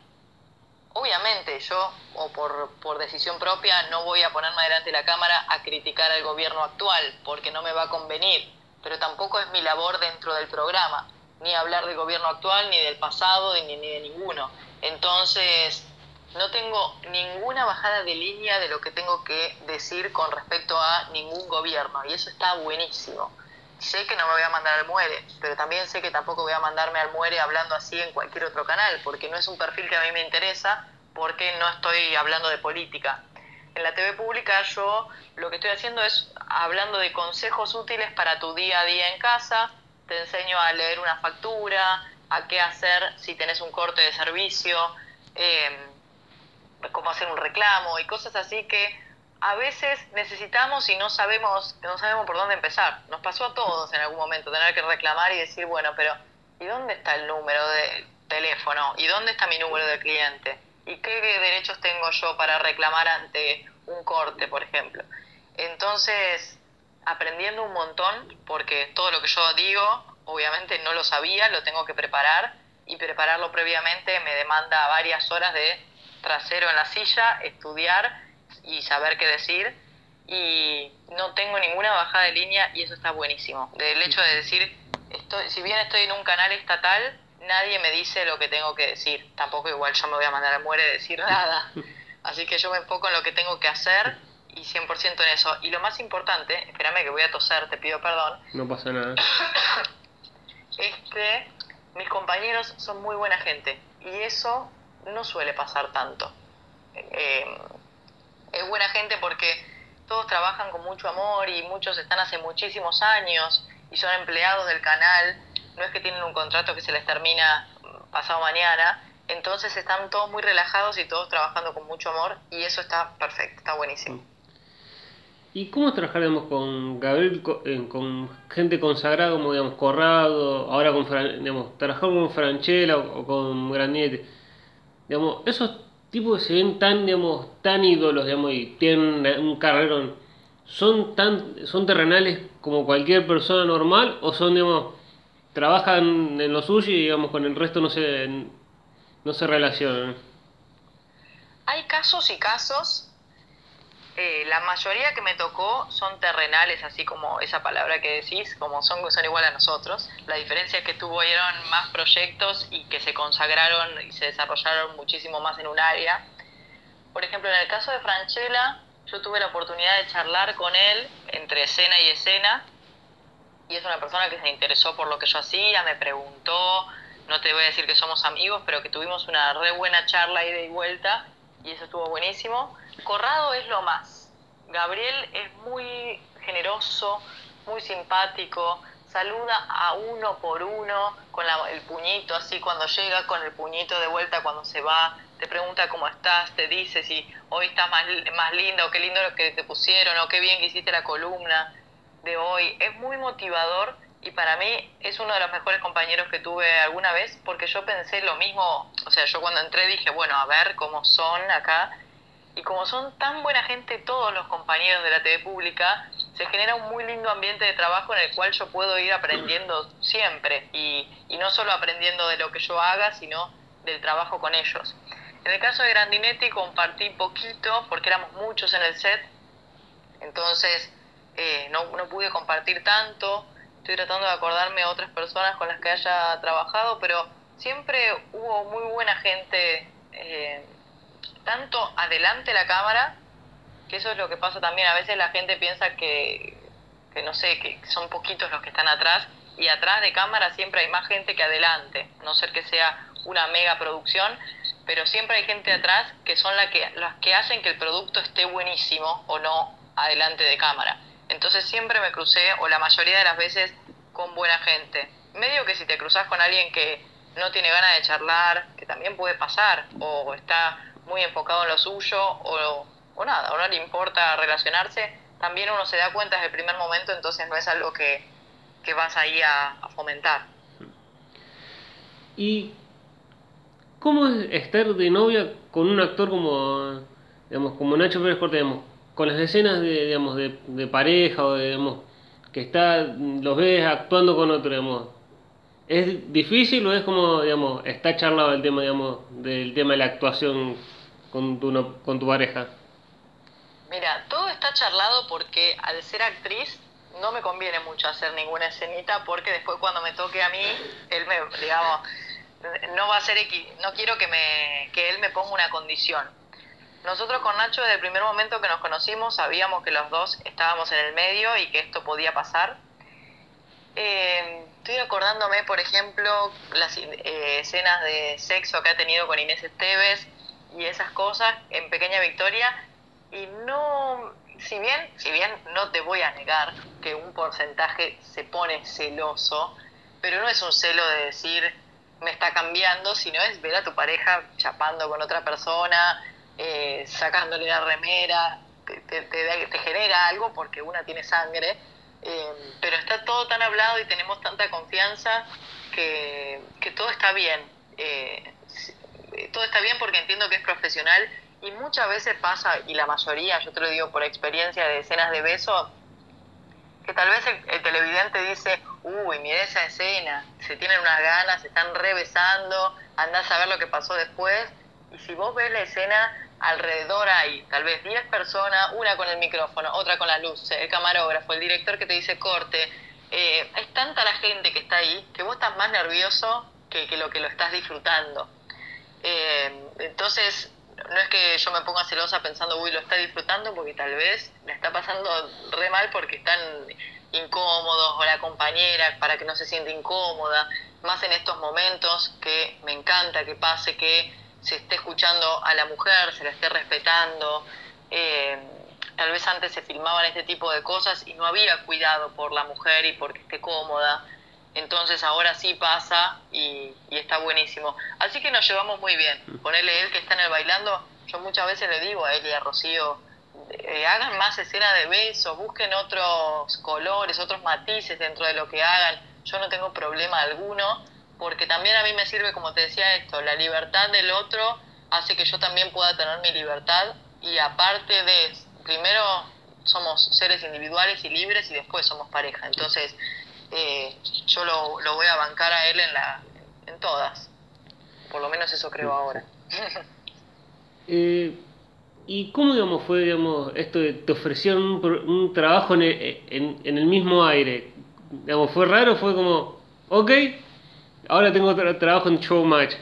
obviamente yo, o por, decisión propia, no voy a ponerme delante de la cámara a criticar al gobierno actual, porque no me va a convenir, pero tampoco es mi labor dentro del programa, ni hablar del gobierno actual, ni del pasado, ni, ni de ninguno. Entonces, no tengo ninguna bajada de línea de lo que tengo que decir con respecto a ningún gobierno, y eso está buenísimo. Sé que no me voy a mandar al muere, pero también sé que tampoco voy a mandarme al muere hablando así en cualquier otro canal, porque no es un perfil que a mí me interesa, porque no estoy hablando de política. En la TV pública yo lo que estoy haciendo es hablando de consejos útiles para tu día a día en casa, te enseño a leer una factura, a qué hacer si tenés un corte de servicio, eh, cómo hacer un reclamo y cosas así que a veces necesitamos y no sabemos, no sabemos por dónde empezar. Nos pasó a todos en algún momento tener que reclamar y decir, bueno, pero ¿y dónde está el número de teléfono? ¿Y dónde está mi número de cliente? ¿Y qué derechos tengo yo para reclamar ante un corte, por ejemplo? Entonces, aprendiendo un montón, porque todo lo que yo digo, obviamente no lo sabía, lo tengo que preparar y prepararlo previamente me demanda varias horas de trasero en la silla, estudiar y saber qué decir y no tengo ninguna bajada de línea y eso está buenísimo. Del hecho de decir, estoy, si bien estoy en un canal estatal, nadie me dice lo que tengo que decir. Tampoco igual yo me voy a mandar a muere decir nada. Así que yo me enfoco en lo que tengo que hacer y 100% en eso. Y lo más importante, espérame que voy a toser, te pido perdón. No pasa nada. es que mis compañeros son muy buena gente y eso no suele pasar tanto. Eh, es buena gente porque todos trabajan con mucho amor y muchos están hace muchísimos años y son empleados del canal. No es que tienen un contrato que se les termina pasado mañana. Entonces están todos muy relajados y todos trabajando con mucho amor y eso está perfecto, está buenísimo. ¿Y cómo trabajaremos con Gabriel, con, gente consagrada como digamos Corrado, ahora con digamos, trabajar con Franchella o, con Grandinetti? Digamos, esos tipos que se ven tan, digamos, tan ídolos, digamos, y tienen un carrerón, ¿son tan, son terrenales como cualquier persona normal o son, digamos, trabajan en lo suyo y digamos con el resto no se, no se relacionan? Hay casos y casos eh, la mayoría que me tocó son terrenales, así como esa palabra que decís, como son, son igual a nosotros. La diferencia es que tuvieron más proyectos y que se consagraron y se desarrollaron muchísimo más en un área. Por ejemplo, en el caso de Franchella, yo tuve la oportunidad de charlar con él entre escena y escena, y es una persona que se interesó por lo que yo hacía, me preguntó, no te voy a decir que somos amigos, pero que tuvimos una re buena charla ida y vuelta, y eso estuvo buenísimo. Corrado es lo más. Gabriel es muy generoso, muy simpático, saluda a uno por uno con el puñito así cuando llega, con el puñito de vuelta cuando se va, te pregunta cómo estás, te dice si hoy estás más, más linda o qué lindo lo que te pusieron o qué bien que hiciste la columna de hoy. Es muy motivador y para mí es uno de los mejores compañeros que tuve alguna vez porque yo pensé lo mismo, o sea, yo cuando entré dije, bueno, a ver cómo son acá y como son tan buena gente todos los compañeros de la TV pública, se genera un muy lindo ambiente de trabajo en el cual yo puedo ir aprendiendo siempre y, y no solo aprendiendo de lo que yo haga, sino del trabajo con ellos. En el caso de Grandinetti compartí poquito porque éramos muchos en el set, entonces eh, no, no pude compartir tanto. Estoy tratando de acordarme a otras personas con las que haya trabajado, pero siempre hubo muy buena gente eh, tanto adelante la cámara, que eso es lo que pasa también, a veces la gente piensa que, no sé, que son poquitos los que están atrás, y atrás de cámara siempre hay más gente que adelante, no ser que sea una mega producción, pero siempre hay gente atrás que son la que, las que hacen que el producto esté buenísimo o no adelante de cámara. Entonces siempre me crucé, o la mayoría de las veces, con buena gente. Medio que si te cruzas con alguien que no tiene ganas de charlar, que también puede pasar, o está muy enfocado en lo suyo o, o nada, o no le importa relacionarse, también uno se da cuenta desde el primer momento, entonces no es algo que, que vas ahí a, a fomentar. ¿Y cómo es estar de novia con un actor como, digamos, como Nacho Pérez Cortés, digamos, con las escenas de, digamos, de, pareja o de, digamos, que está, los ves actuando con otro, digamos, ¿es difícil o es como, digamos, está charlado el tema, digamos, del tema de la actuación con tu, con tu pareja? Mira, todo está charlado porque al ser actriz no me conviene mucho hacer ninguna escenita porque después cuando me toque a mí, él me, digamos, no va a ser, no quiero que, me, que él me ponga una condición. Nosotros con Nacho desde el primer momento que nos conocimos sabíamos que los dos estábamos en el medio y que esto podía pasar. Eh, estoy acordándome, por ejemplo, las eh, escenas de sexo que ha tenido con Inés Esteves, y esas cosas en Pequeña Victoria y no, si bien, si bien no te voy a negar que un porcentaje se pone celoso, pero no es un celo de decir me está cambiando, sino es ver a tu pareja chapando con otra persona, eh, sacándole la remera, te, te, genera algo porque una tiene sangre, eh, pero está todo tan hablado y tenemos tanta confianza que, que todo está bien. Eh, todo está bien porque entiendo que es profesional y muchas veces pasa, y la mayoría, yo te lo digo por experiencia de escenas de beso, que tal vez el, televidente dice, uy, mira esa escena, se tienen unas ganas, se están rebesando, andás a ver lo que pasó después, y si vos ves la escena, alrededor hay tal vez 10 personas, una con el micrófono, otra con la luz, el camarógrafo, el director que te dice corte, eh, es tanta la gente que está ahí que vos estás más nervioso que, que lo que lo estás disfrutando. Eh, entonces, no es que yo me ponga celosa pensando, uy, lo está disfrutando, porque tal vez le está pasando re mal porque están incómodos o la compañera para que no se siente incómoda, más en estos momentos que me encanta que pase, que se esté escuchando a la mujer, se la esté respetando. Eh, tal vez antes se filmaban este tipo de cosas y no había cuidado por la mujer y porque esté cómoda. Entonces ahora sí pasa y, está buenísimo. Así que nos llevamos muy bien. Ponerle él que está en el bailando, yo muchas veces le digo a él y a Rocío, eh, hagan más escena de besos, busquen otros colores, otros matices dentro de lo que hagan. Yo no tengo problema alguno, porque también a mí me sirve, como te decía esto, la libertad del otro hace que yo también pueda tener mi libertad y aparte de, primero somos seres individuales y libres y después somos pareja. Entonces, eh, yo lo, lo, voy a bancar a él en, la, en todas. Por lo menos eso creo ahora. eh, ¿Y cómo digamos, fue digamos, esto de te ofrecieron un, un trabajo en el, en, en el, mismo aire? Digamos, ¿Fue raro? ¿Fue como, ok, ahora tengo otro trabajo en Showmatch?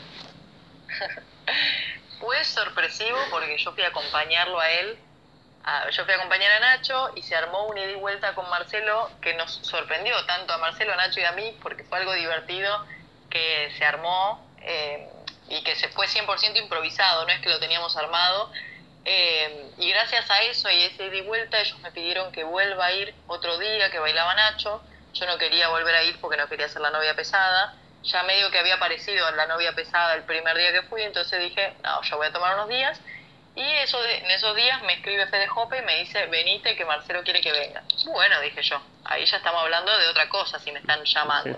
fue sorpresivo porque yo fui a acompañarlo a él yo fui a acompañar a Nacho y se armó un ida y vuelta con Marcelo que nos sorprendió tanto a Marcelo, a Nacho y a mí porque fue algo divertido que se armó eh, y que se fue 100% improvisado, no es que lo teníamos armado. Eh, y gracias a eso y ese ida y vuelta ellos me pidieron que vuelva a ir otro día que bailaba Nacho. Yo no quería volver a ir porque no quería ser la novia pesada. Ya medio que había aparecido la novia pesada el primer día que fui, entonces dije, no, ya voy a tomar unos días y eso en esos días me escribe Fede Jope y me dice, venite que Marcelo quiere que venga. Bueno, dije yo, ahí ya estamos hablando de otra cosa si me están llamando.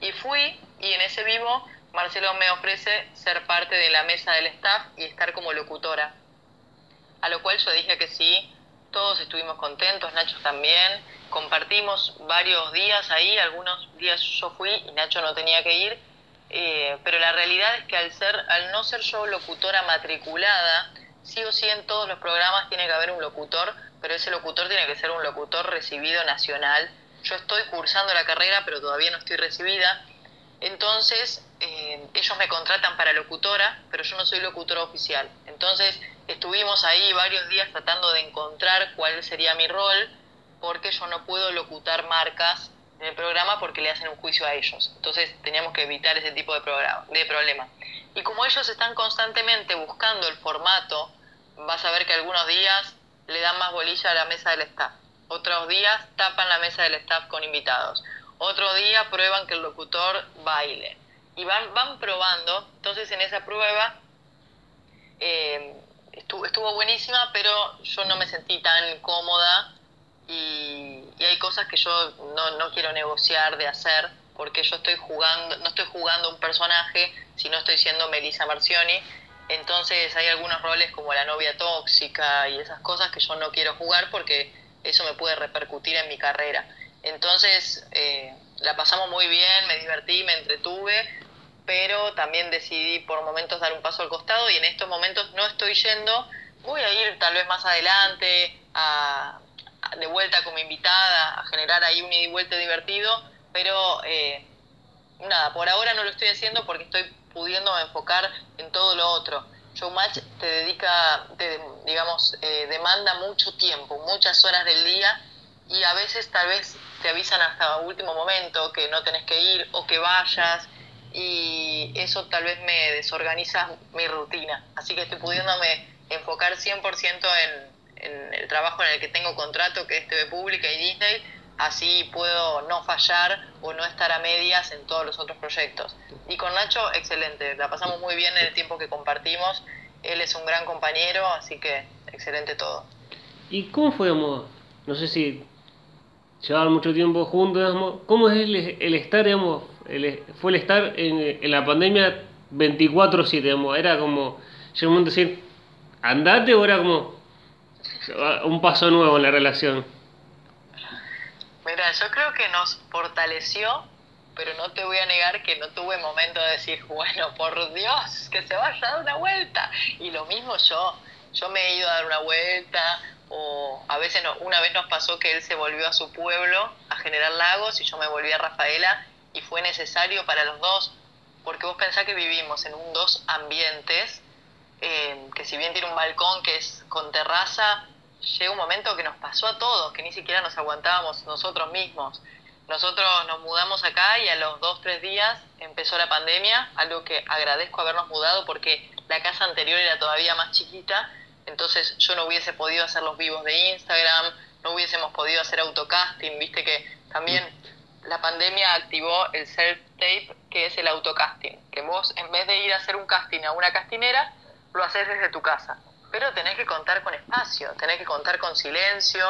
Y fui y en ese vivo Marcelo me ofrece ser parte de la mesa del staff y estar como locutora. A lo cual yo dije que sí, todos estuvimos contentos, Nacho también, compartimos varios días ahí, algunos días yo fui y Nacho no tenía que ir, eh, pero la realidad es que al, ser, al no ser yo locutora matriculada, sí o sí en todos los programas tiene que haber un locutor, pero ese locutor tiene que ser un locutor recibido nacional. Yo estoy cursando la carrera, pero todavía no estoy recibida. Entonces, eh, ellos me contratan para locutora, pero yo no soy locutora oficial. Entonces, estuvimos ahí varios días tratando de encontrar cuál sería mi rol, porque yo no puedo locutar marcas en el programa porque le hacen un juicio a ellos. Entonces, teníamos que evitar ese tipo de, programa, de problema. Y como ellos están constantemente buscando el formato, vas a ver que algunos días le dan más bolilla a la mesa del staff. Otros días tapan la mesa del staff con invitados. Otro día prueban que el locutor baile. Y van, van probando. Entonces en esa prueba eh, estuvo, estuvo, buenísima, pero yo no me sentí tan cómoda y, y hay cosas que yo no, no quiero negociar de hacer porque yo estoy jugando, no estoy jugando un personaje, sino estoy siendo Melissa Marcioni. Entonces hay algunos roles como la novia tóxica y esas cosas que yo no quiero jugar porque eso me puede repercutir en mi carrera. Entonces eh, la pasamos muy bien, me divertí, me entretuve, pero también decidí por momentos dar un paso al costado y en estos momentos no estoy yendo. Voy a ir tal vez más adelante a, de vuelta como invitada a generar ahí un ida y vuelta divertido pero eh, nada, por ahora no lo estoy haciendo porque estoy pudiendo enfocar en todo lo otro. Showmatch te dedica, te, digamos, eh, demanda mucho tiempo, muchas horas del día y a veces tal vez te avisan hasta último momento que no tenés que ir o que vayas y eso tal vez me desorganiza mi rutina. Así que estoy pudiéndome enfocar 100% en, en el trabajo en el que tengo contrato, que es TV Pública y Disney, así puedo no fallar o no estar a medias en todos los otros proyectos. Y con Nacho, excelente, la pasamos muy bien en el tiempo que compartimos, él es un gran compañero, así que excelente todo. ¿Y cómo fue, no sé si llevaban mucho tiempo juntos, cómo es el, estar, digamos, fue el estar en, en la pandemia 24/7, era como, llegó un momento de decir, andate o era como un paso nuevo en la relación. Mira, yo creo que nos fortaleció, pero no te voy a negar que no tuve momento de decir, bueno, por Dios, que se vaya a dar una vuelta. Y lo mismo yo, yo me he ido a dar una vuelta, o a veces no, una vez nos pasó que él se volvió a su pueblo, a General Lagos, y yo me volví a Rafaela, y fue necesario para los dos porque vos pensás que vivimos en un dos ambientes, eh, que si bien tiene un balcón que es con terraza, llega un momento que nos pasó a todos, que ni siquiera nos aguantábamos nosotros mismos. Nosotros nos mudamos acá y a los dos, tres días empezó la pandemia, algo que agradezco habernos mudado porque la casa anterior era todavía más chiquita, entonces yo no hubiese podido hacer los vivos de Instagram, no hubiésemos podido hacer autocasting, viste que también la pandemia activó el self-tape, que es el autocasting, que vos en vez de ir a hacer un casting a una castinera, lo haces desde tu casa. Pero tenés que contar con espacio, tenés que contar con silencio,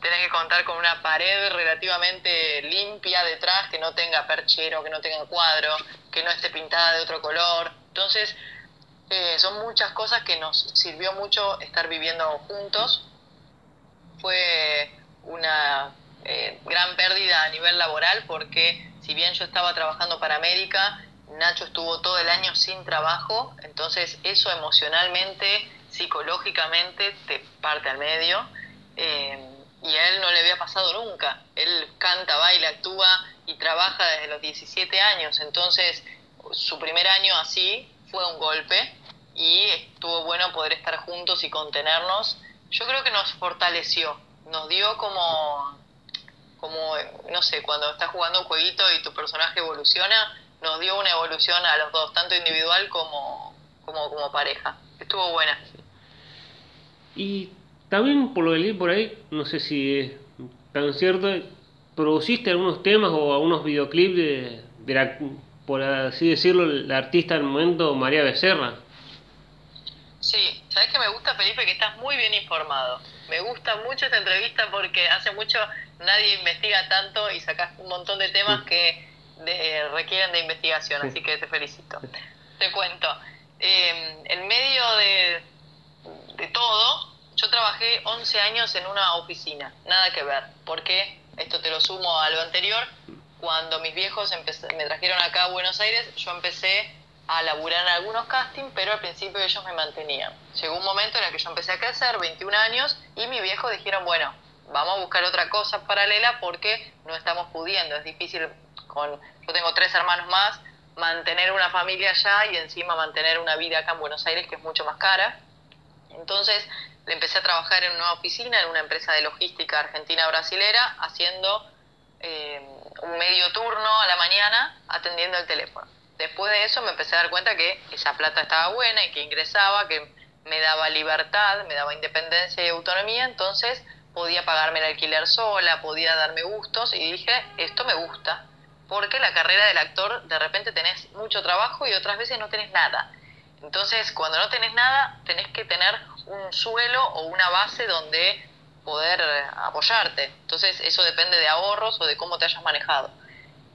tenés que contar con una pared relativamente limpia detrás, que no tenga perchero, que no tenga cuadro, que no esté pintada de otro color. Entonces, eh, son muchas cosas que nos sirvió mucho estar viviendo juntos. Fue una eh, gran pérdida a nivel laboral porque si bien yo estaba trabajando para América, Nacho estuvo todo el año sin trabajo, entonces eso emocionalmente, psicológicamente te parte al medio. Eh, y a él no le había pasado nunca. Él canta, baila, actúa y trabaja desde los 17 años, entonces su primer año así fue un golpe y estuvo bueno poder estar juntos y contenernos. Yo creo que nos fortaleció, nos dio como como, no sé, cuando estás jugando un jueguito y tu personaje evoluciona, nos dio una evolución a los dos, tanto individual como, como, como pareja. Estuvo buena. Y también por lo de leí por ahí, no sé si es tan cierto, produciste algunos temas o algunos videoclips de, de la, por así decirlo, la artista del momento, María Becerra. Sí, sabes que me gusta, Felipe, que estás muy bien informado. Me gusta mucho esta entrevista porque hace mucho nadie investiga tanto y sacas un montón de temas que requieren de investigación, así que te felicito. Te cuento, em, en medio de, de todo, yo trabajé 11 años en una oficina, nada que ver, porque esto te lo sumo a lo anterior, cuando mis viejos me trajeron acá a Buenos Aires, yo empecé a laburar en algunos castings, pero al principio ellos me mantenían. Llegó un momento en el que yo empecé a crecer, 21 años, y mis viejos dijeron, bueno, vamos a buscar otra cosa paralela porque no estamos pudiendo, es difícil con, yo tengo tres hermanos más, mantener una familia allá y encima mantener una vida acá en Buenos Aires que es mucho más cara. Entonces le empecé a trabajar en una oficina, en una empresa de logística argentina-brasilera, haciendo eh, medio turno a la mañana atendiendo el teléfono. Después de eso me empecé a dar cuenta que esa plata estaba buena y que ingresaba, que me daba libertad, me daba independencia y autonomía, entonces podía pagarme el alquiler sola, podía darme gustos y dije, esto me gusta, porque la carrera del actor de repente tenés mucho trabajo y otras veces no tenés nada. Entonces, cuando no tenés nada, tenés que tener un suelo o una base donde poder apoyarte. Entonces, eso depende de ahorros o de cómo te hayas manejado.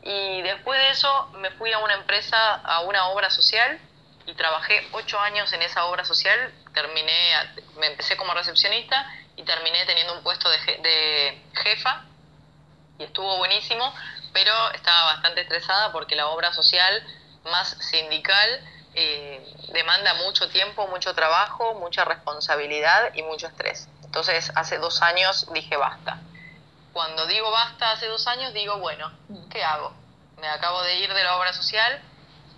Y después de eso me fui a una empresa, a una obra social y trabajé ocho años en esa obra social. Terminé, me empecé como recepcionista y terminé teniendo un puesto de, de jefa y estuvo buenísimo, pero estaba bastante estresada porque la obra social más sindical eh, demanda mucho tiempo, mucho trabajo, mucha responsabilidad y mucho estrés. Entonces hace dos años dije basta. Cuando digo basta hace dos años digo, bueno, ¿qué hago? Me acabo de ir de la obra social,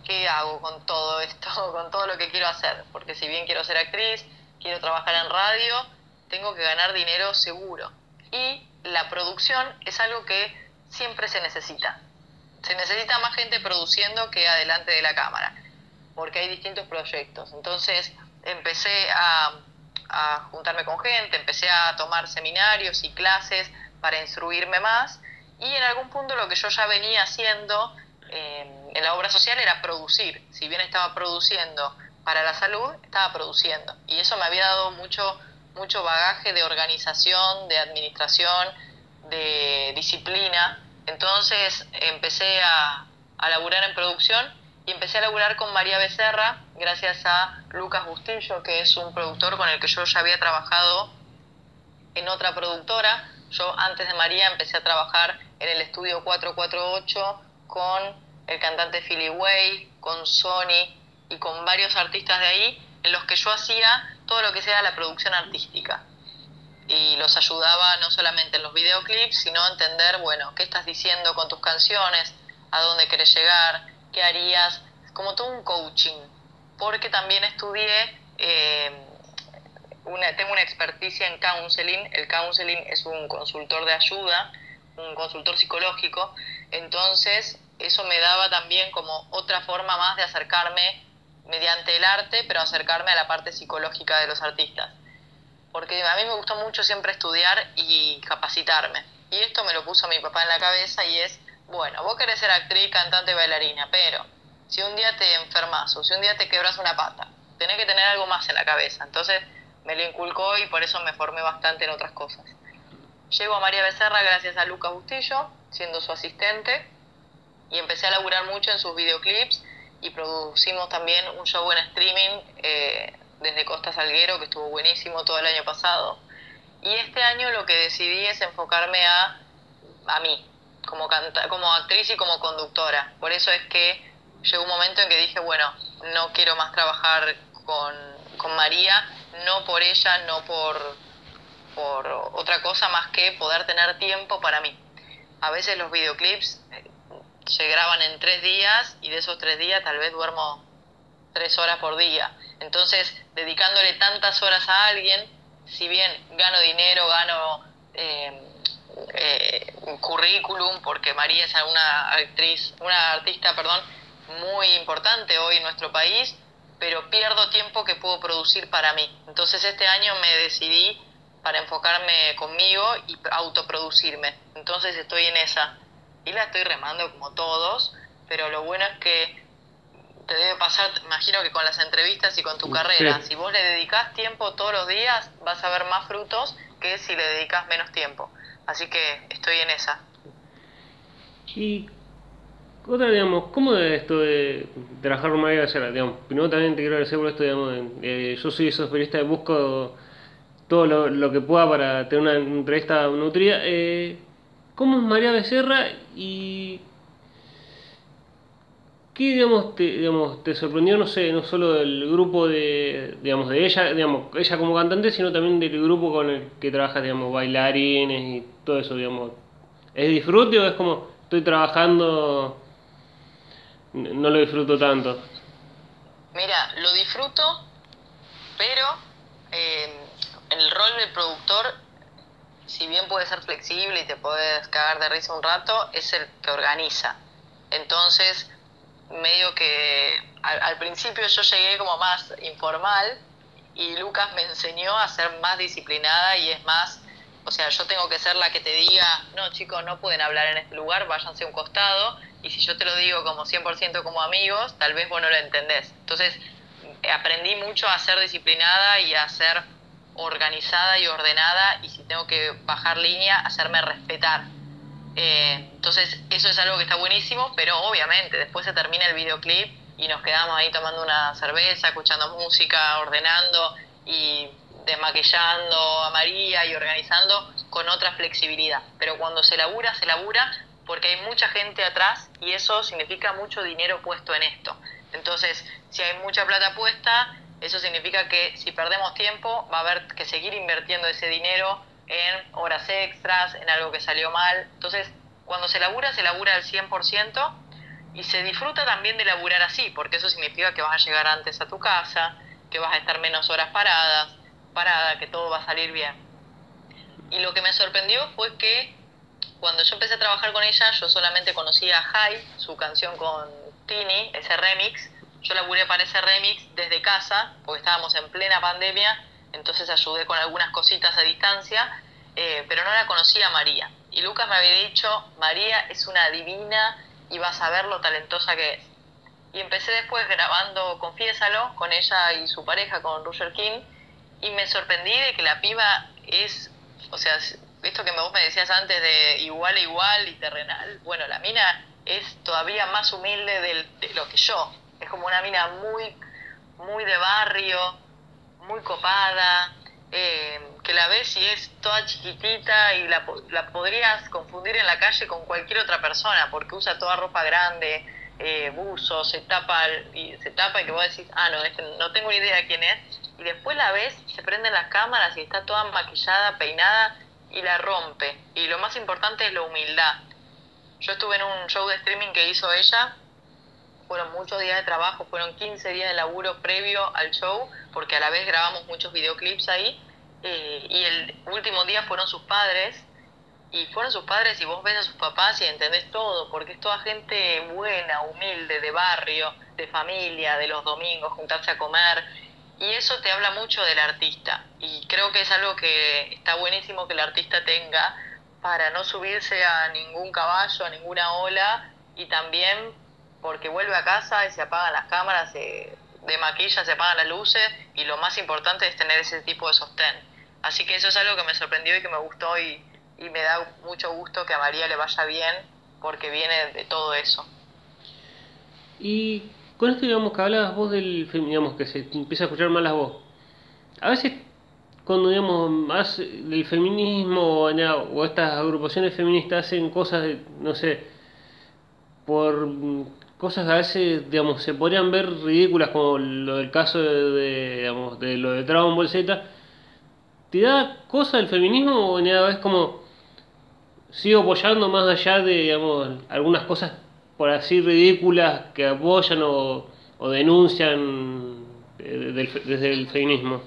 ¿qué hago con todo esto, con todo lo que quiero hacer? Porque si bien quiero ser actriz, quiero trabajar en radio, tengo que ganar dinero seguro. Y la producción es algo que siempre se necesita. Se necesita más gente produciendo que adelante de la cámara, porque hay distintos proyectos. Entonces empecé a, juntarme con gente, empecé a tomar seminarios y clases para instruirme más y en algún punto lo que yo ya venía haciendo eh, en la obra social era producir. Si bien estaba produciendo para la salud, estaba produciendo. Y eso me había dado mucho mucho bagaje de organización, de administración, de disciplina. Entonces empecé a, a laburar en producción y empecé a laburar con María Becerra gracias a Lucas Bustillo, que es un productor con el que yo ya había trabajado en otra productora. Yo antes de María empecé a trabajar en el estudio 448 con el cantante Philly Way, con Sony y con varios artistas de ahí, en los que yo hacía todo lo que sea la producción artística. Y los ayudaba no solamente en los videoclips, sino a entender, bueno, qué estás diciendo con tus canciones, a dónde querés llegar, qué harías como todo un coaching, porque también estudié, eh, una, tengo una experticia en counseling, el counseling es un consultor de ayuda, un consultor psicológico, entonces eso me daba también como otra forma más de acercarme mediante el arte, pero acercarme a la parte psicológica de los artistas. Porque a mí me gustó mucho siempre estudiar y capacitarme. Y esto me lo puso mi papá en la cabeza y es, bueno, vos querés ser actriz, cantante, bailarina, pero si un día te enfermas o si un día te quebras una pata, tenés que tener algo más en la cabeza. Entonces me lo inculcó y por eso me formé bastante en otras cosas. Llego a María Becerra gracias a Lucas Bustillo, siendo su asistente, y empecé a laburar mucho en sus videoclips y producimos también un show en streaming eh, desde Costa Salguero, que estuvo buenísimo todo el año pasado. Y este año lo que decidí es enfocarme a, a mí, como, canta, como actriz y como conductora. Por eso es que llegó un momento en que dije, bueno, no quiero más trabajar con, con María, no por ella, no por, por otra cosa más que poder tener tiempo para mí. A veces los videoclips se graban en tres días y de esos tres días tal vez duermo tres horas por día. Entonces, dedicándole tantas horas a alguien, si bien gano dinero, gano eh, eh, currículum, porque María es una actriz, una artista, perdón, muy importante hoy en nuestro país, pero pierdo tiempo que puedo producir para mí. Entonces este año me decidí para enfocarme conmigo y autoproducirme. Entonces estoy en esa y la estoy remando como todos, pero lo bueno es que te debe pasar, imagino que con las entrevistas y con tu carrera, si vos le dedicas tiempo todos los días, vas a ver más frutos que si le dedicas menos tiempo. Así que estoy en esa. Y otra, digamos, ¿cómo es esto de trabajar con María Becerra? Digamos, primero también te quiero agradecer por esto, digamos, eh, yo soy esos periodistas que busco todo lo, lo, que pueda para tener una entrevista nutrida. Eh, ¿Cómo es María Becerra y qué digamos te, digamos te sorprendió no sé no solo del grupo de digamos de ella digamos ella como cantante sino también del grupo con el que trabaja digamos bailarines y todo eso digamos es disfrute o es como estoy trabajando no lo disfruto tanto mira lo disfruto pero eh, el rol del productor si bien puede ser flexible y te puedes cagar de risa un rato, es el que organiza. Entonces, medio que al, principio yo llegué como más informal y Lucas me enseñó a ser más disciplinada y es más, o sea, yo tengo que ser la que te diga, no chicos, no pueden hablar en este lugar, váyanse a un costado, y si yo te lo digo como 100% como amigos, tal vez vos no lo entendés. Entonces, aprendí mucho a ser disciplinada y a ser organizada y ordenada y si tengo que bajar línea, hacerme respetar. Eh, entonces eso es algo que está buenísimo, pero obviamente después se termina el videoclip y nos quedamos ahí tomando una cerveza, escuchando música, ordenando y desmaquillando a María y organizando con otra flexibilidad. Pero cuando se labura, se labura porque hay mucha gente atrás y eso significa mucho dinero puesto en esto. Entonces, si hay mucha plata puesta, eso significa que si perdemos tiempo va a haber que seguir invirtiendo ese dinero en horas extras, en algo que salió mal. Entonces, cuando se labura, se labura al 100% y se disfruta también de laburar así, porque eso significa que vas a llegar antes a tu casa, que vas a estar menos horas paradas, parada, que todo va a salir bien. Y lo que me sorprendió fue que cuando yo empecé a trabajar con ella, yo solamente conocía a High, su canción con Tini, ese remix, yo laburé para ese remix desde casa, porque estábamos en plena pandemia, entonces ayudé con algunas cositas a distancia, eh, pero no la conocía María. Y Lucas me había dicho, María es una divina y vas a ver lo talentosa que es. Y empecé después grabando Confiésalo con ella y su pareja, con Roger King, y me sorprendí de que la piba es, o sea, esto que vos me decías antes de igual a igual y terrenal, bueno, la mina es todavía más humilde de lo que yo es como una mina muy, muy de barrio, muy copada, eh, que la ves y es toda chiquitita y la, la, podrías confundir en la calle con cualquier otra persona porque usa toda ropa grande, eh, buzo, se tapa y se tapa y que vos decís, ah, no, este, no tengo idea quién es. Y después la ves, se prenden las cámaras y está toda maquillada, peinada y la rompe. Y lo más importante es la humildad. Yo estuve en un show de streaming que hizo ella fueron muchos días de trabajo, fueron 15 días de laburo previo al show, porque a la vez grabamos muchos videoclips ahí, eh, y el último día fueron sus padres, y fueron sus padres y vos ves a sus papás y entendés todo, porque es toda gente buena, humilde, de barrio, de familia, de los domingos, juntarse a comer, y eso te habla mucho del artista, y creo que es algo que está buenísimo que el artista tenga para no subirse a ningún caballo, a ninguna ola, y también porque vuelve a casa y se apagan las cámaras, se de maquilla, se apagan las luces, y lo más importante es tener ese tipo de sostén. Así que eso es algo que me sorprendió y que me gustó y, me da mucho gusto que a María le vaya bien porque viene de todo eso. Y con esto, digamos, que hablabas vos del, digamos, que se empieza a escuchar más la voz. A veces, cuando, digamos, más del feminismo o estas agrupaciones feministas hacen cosas, no sé, por cosas a veces, digamos, se podrían ver ridículas, como lo del caso de, digamos, de lo de Dragon Ball Z, ¿te da cosa el feminismo o es como sigo apoyando más allá de, digamos, algunas cosas por así ridículas que apoyan o, denuncian desde el feminismo?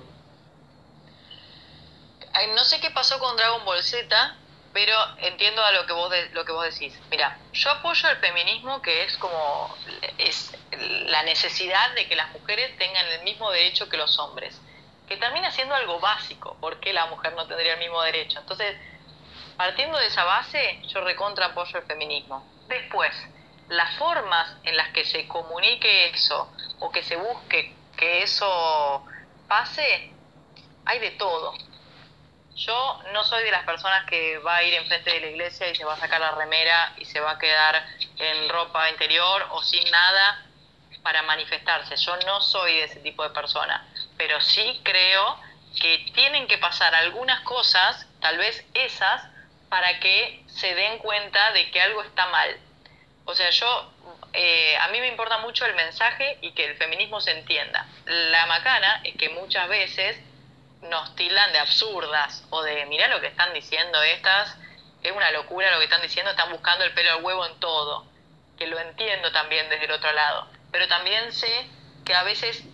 no sé qué pasó con Dragon Ball Z, pero entiendo a lo que vos lo que vos decís. Mira, yo apoyo el feminismo que es como es la necesidad de que las mujeres tengan el mismo derecho que los hombres, que termina siendo algo básico, porque la mujer no tendría el mismo derecho. Entonces, partiendo de esa base, yo recontra apoyo el feminismo. Después, las formas en las que se comunique eso o que se busque que eso pase, hay de todo. Yo no soy de las personas que va a ir enfrente de la iglesia y se va a sacar la remera y se va a quedar en ropa interior o sin nada para manifestarse. Yo no soy de ese tipo de persona, pero sí creo que tienen que pasar algunas cosas, tal vez esas, para que se den cuenta de que algo está mal. O sea, yo, eh, a mí me importa mucho el mensaje y que el feminismo se entienda. La macana es que muchas veces nos tildan de absurdas o de, mirá lo que están diciendo estas, es una locura lo que están diciendo, están buscando el pelo al huevo en todo, que lo entiendo también desde el otro lado, pero también sé que a veces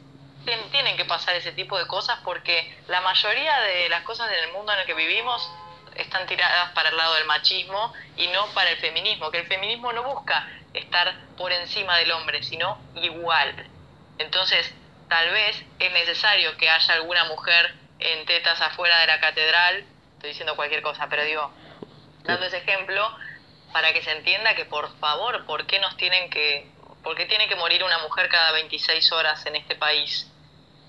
tienen que pasar ese tipo de cosas porque la mayoría de las cosas en el mundo en el que vivimos están tiradas para el lado del machismo y no para el feminismo, que el feminismo no busca estar por encima del hombre, sino igual. Entonces, tal vez es necesario que haya alguna mujer en tetas afuera de la catedral, estoy diciendo cualquier cosa, pero digo, dando ese ejemplo, para que se entienda que por favor, ¿por qué nos tienen que, por qué tiene que morir una mujer cada 26 horas en este país?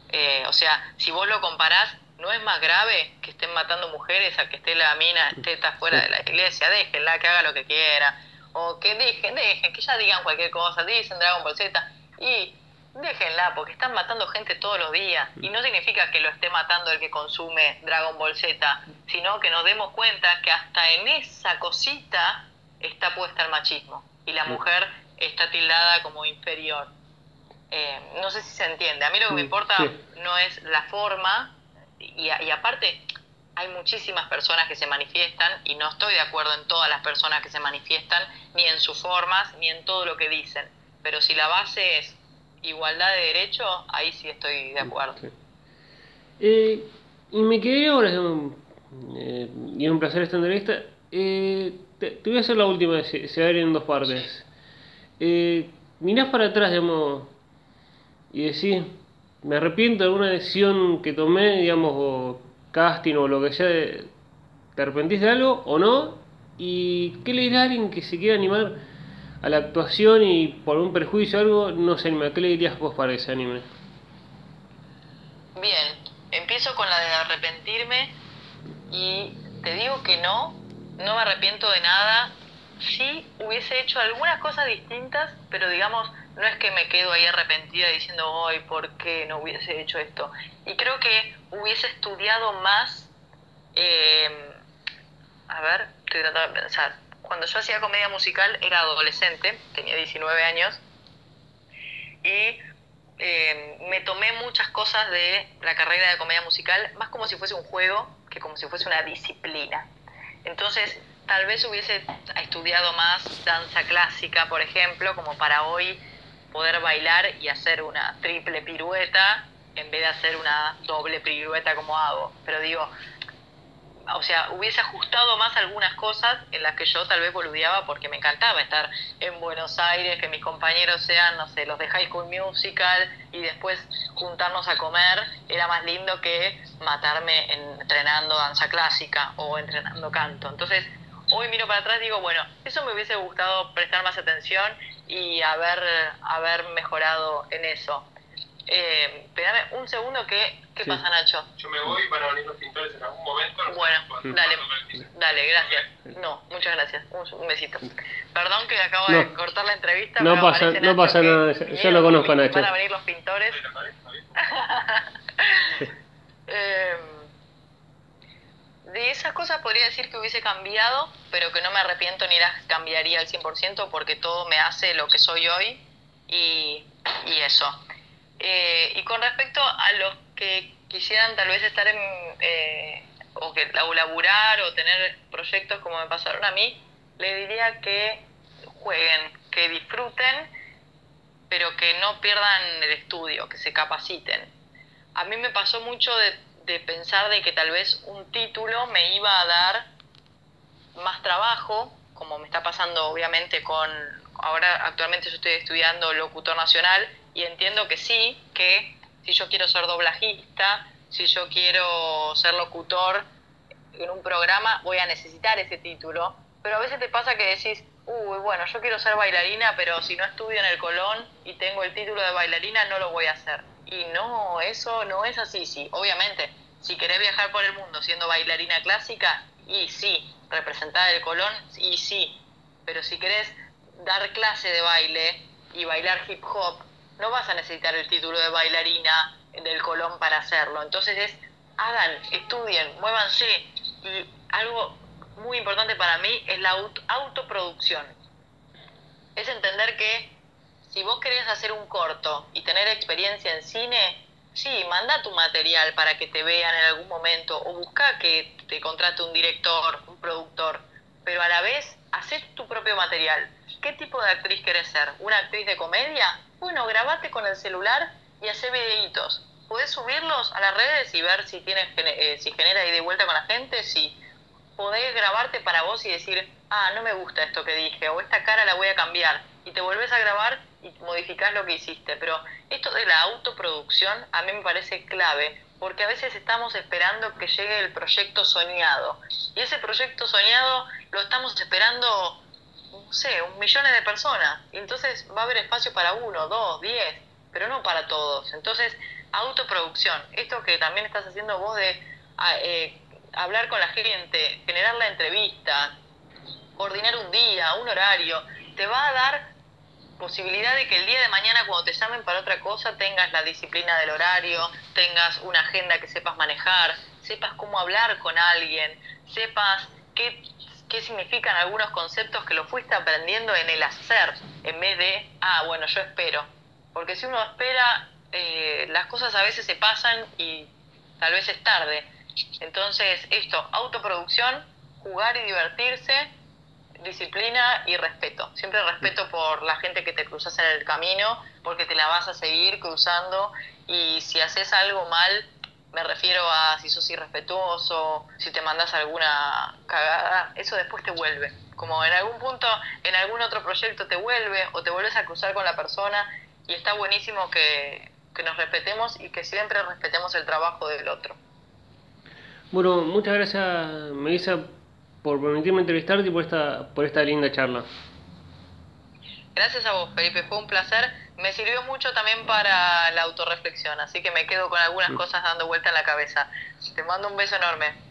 Eh, o sea, si vos lo comparás, ¿no es más grave que estén matando mujeres a que esté la mina tetas fuera de la iglesia? Déjenla, que haga lo que quiera. O que dejen, dejen, que ya digan cualquier cosa, dicen Dragon Ball Z. Y Déjenla, porque están matando gente todos los días. Y no significa que lo esté matando el que consume Dragon Ball Z, sino que nos demos cuenta que hasta en esa cosita está puesta el machismo. Y la mujer está tildada como inferior. Eh, no sé si se entiende. A mí lo que me importa no es la forma, y, y aparte hay muchísimas personas que se manifiestan y no estoy de acuerdo en todas las personas que se manifiestan, ni en sus formas, ni en todo lo que dicen. Pero si la base es igualdad de derecho, ahí sí estoy de acuerdo. Eh, y me quedé ahora, eh, y es un placer esta entrevista. Eh, te, voy a hacer la última, se, se va a ir en dos partes. Eh, mirás para atrás, digamos, y decís, me arrepiento de alguna decisión que tomé, digamos, o casting o lo que sea, ¿te arrepentís de algo o no? ¿Y qué le dirá a alguien que se quiera animar? A la actuación y por un perjuicio o algo no se anima. ¿Qué le dirías vos para ese anime? Bien, empiezo con la de arrepentirme y te digo que no, no me arrepiento de nada. Sí hubiese hecho algunas cosas distintas, pero digamos, no es que me quedo ahí arrepentida diciendo, hoy, ¿por qué no hubiese hecho esto? Y creo que hubiese estudiado más, eh, a ver, estoy tratando de pensar, cuando yo hacía comedia musical era adolescente, tenía 19 años, y eh, me tomé muchas cosas de la carrera de comedia musical, más como si fuese un juego que como si fuese una disciplina. Entonces, tal vez hubiese estudiado más danza clásica, por ejemplo, como para hoy poder bailar y hacer una triple pirueta en vez de hacer una doble pirueta como hago. Pero digo, o sea, hubiese ajustado más algunas cosas en las que yo tal vez boludeaba porque me encantaba estar en Buenos Aires, que mis compañeros sean, no sé, los de High School Musical y después juntarnos a comer, era más lindo que matarme entrenando danza clásica o entrenando canto. Entonces, hoy miro para atrás y digo, bueno, eso me hubiese gustado prestar más atención y haber, haber mejorado en eso. Eh, un segundo, ¿qué, qué pasa, Nacho? Yo me voy, van a venir los pintores en algún momento. Bueno, dale, dale, gracias. No, muchas gracias. Un, besito. Perdón que acabo de cortar la entrevista. No pasa, no pasa nada, yo lo conozco, Nacho. Van a venir los pintores. eh, de esas cosas podría decir que hubiese cambiado, pero que no me arrepiento ni las cambiaría al 100% porque todo me hace lo que soy hoy y, y eso. Eh, y con respecto a los que quisieran tal vez estar en, eh, o que laburar o tener proyectos como me pasaron a mí, le diría que jueguen, que disfruten, pero que no pierdan el estudio, que se capaciten. A mí me pasó mucho de, de pensar de que tal vez un título me iba a dar más trabajo, como me está pasando obviamente con, ahora actualmente yo estoy estudiando locutor nacional y entiendo que sí, que si yo quiero ser doblajista, si yo quiero ser locutor en un programa, voy a necesitar ese título. Pero a veces te pasa que decís, uy, bueno, yo quiero ser bailarina, pero si no estudio en el Colón y tengo el título de bailarina, no lo voy a hacer. Y no, eso no es así, sí. Obviamente, si querés viajar por el mundo siendo bailarina clásica, y sí, representar el Colón, y sí. Pero si querés dar clase de baile y bailar hip hop, no vas a necesitar el título de bailarina del Colón para hacerlo. Entonces es, hagan, estudien, muévanse. Y algo muy importante para mí es la autoproducción. Es entender que si vos querés hacer un corto y tener experiencia en cine, sí, manda tu material para que te vean en algún momento o busca que te contrate un director, un productor, pero a la vez haces tu propio material. ¿Qué tipo de actriz querés ser? ¿Una actriz de comedia? Bueno, grabate con el celular y hace videitos. Podés subirlos a las redes y ver si tienes eh, si genera ida y vuelta con la gente, si podés grabarte para vos y decir, ah, no me gusta esto que dije, o esta cara la voy a cambiar, y te volvés a grabar y modificás lo que hiciste. Pero esto de la autoproducción a mí me parece clave, porque a veces estamos esperando que llegue el proyecto soñado, y ese proyecto soñado lo estamos esperando no sé, un millones de personas. Entonces va a haber espacio para uno, dos, diez, pero no para todos. Entonces, autoproducción, esto que también estás haciendo vos de ah, eh, hablar con la gente, generar la entrevista, coordinar un día, un horario, te va a dar posibilidad de que el día de mañana cuando te llamen para otra cosa tengas la disciplina del horario, tengas una agenda que sepas manejar, sepas cómo hablar con alguien, sepas qué qué significan algunos conceptos que lo fuiste aprendiendo en el hacer, en vez de, ah, bueno, yo espero. Porque si uno espera, eh, las cosas a veces se pasan y tal vez es tarde. Entonces, esto, autoproducción, jugar y divertirse, disciplina y respeto. Siempre respeto por la gente que te cruzas en el camino, porque te la vas a seguir cruzando y si haces algo mal, me refiero a si sos irrespetuoso, si te mandas alguna cagada, eso después te vuelve. Como en algún punto, en algún otro proyecto te vuelve o te vuelves a cruzar con la persona y está buenísimo que, nos respetemos y que siempre respetemos el trabajo del otro. Bueno, muchas gracias Melissa por permitirme entrevistarte y por esta, por esta linda charla. Gracias a vos, Felipe, fue un placer me sirvió mucho también para la autorreflexión, así que me quedo con algunas cosas dando vuelta en la cabeza. Te mando un beso enorme.